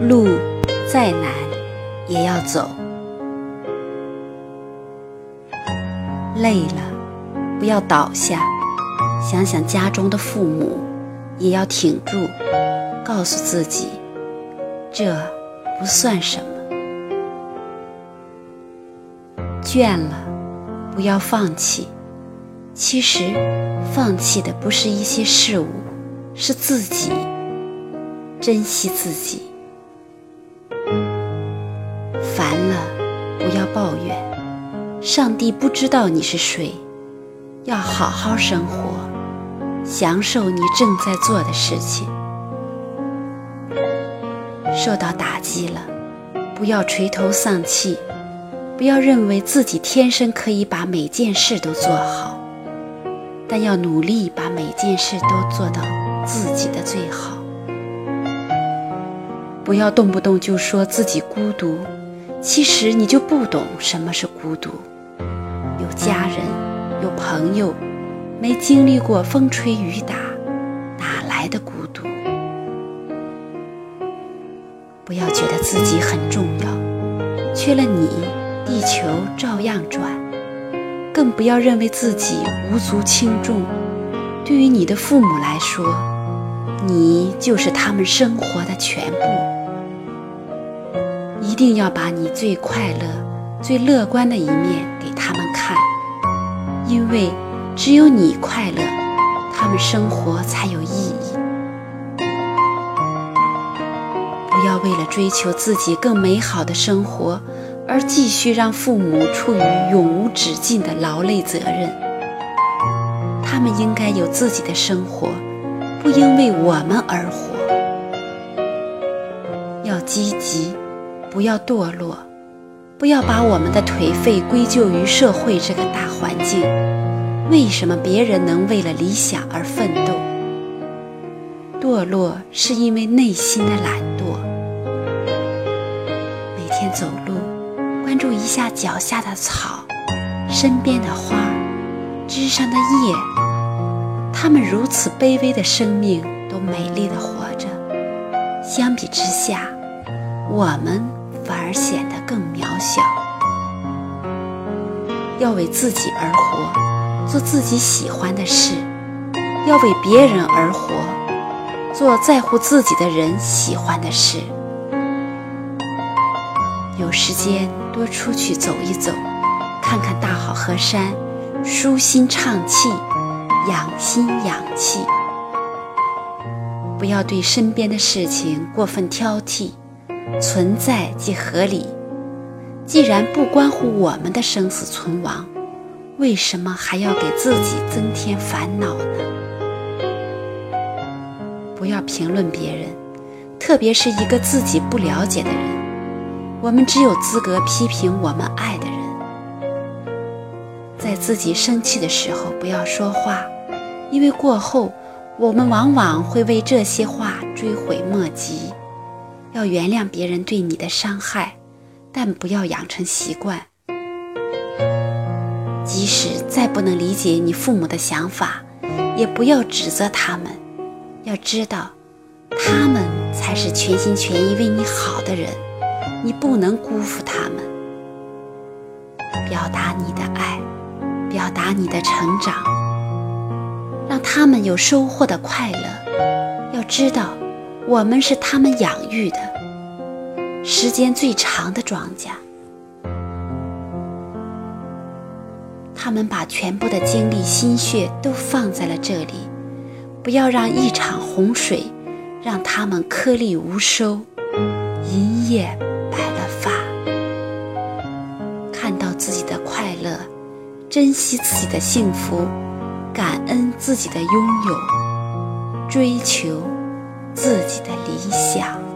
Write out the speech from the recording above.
路再难也要走。累了，不要倒下，想想家中的父母，也要挺住，告诉自己，这不算什么。倦了，不要放弃。其实，放弃的不是一些事物，是自己。珍惜自己。抱怨。上帝不知道你是谁，要好好生活，享受你正在做的事情。受到打击了，不要垂头丧气，不要认为自己天生可以把每件事都做好。但要努力把每件事都做到自己的最好，不要动不动就说自己孤独，其实你就不懂什么是孤独。有家人，有朋友，没经历过风吹雨打，哪来的孤独？不要觉得自己很重要，缺了你，地球照样转。更不要认为自己无足轻重。对于你的父母来说，你就是他们生活的全部。一定要把你最快乐、最乐观的一面给他们看，因为只有你快乐，他们生活才有意义。不要为了追求自己更美好的生活。而继续让父母处于永无止境的劳累责任，他们应该有自己的生活，不应为我们而活。要积极，不要堕落，不要把我们的颓废归咎于社会这个大环境。为什么别人能为了理想而奋斗？堕落是因为内心的懒惰。每天走路。关注一下脚下的草，身边的花，枝上的叶，它们如此卑微的生命都美丽的活着。相比之下，我们反而显得更渺小。要为自己而活，做自己喜欢的事；要为别人而活，做在乎自己的人喜欢的事。有时间多出去走一走，看看大好河山，舒心畅气，养心养气。不要对身边的事情过分挑剔，存在即合理。既然不关乎我们的生死存亡，为什么还要给自己增添烦恼呢？不要评论别人，特别是一个自己不了解的人。我们只有资格批评我们爱的人，在自己生气的时候不要说话，因为过后我们往往会为这些话追悔莫及。要原谅别人对你的伤害，但不要养成习惯。即使再不能理解你父母的想法，也不要指责他们。要知道，他们才是全心全意为你好的人。你不能辜负他们，表达你的爱，表达你的成长，让他们有收获的快乐。要知道，我们是他们养育的时间最长的庄稼，他们把全部的精力、心血都放在了这里。不要让一场洪水让他们颗粒无收，一夜白了发。看到自己的快乐。珍惜自己的幸福，感恩自己的拥有，追求自己的理想。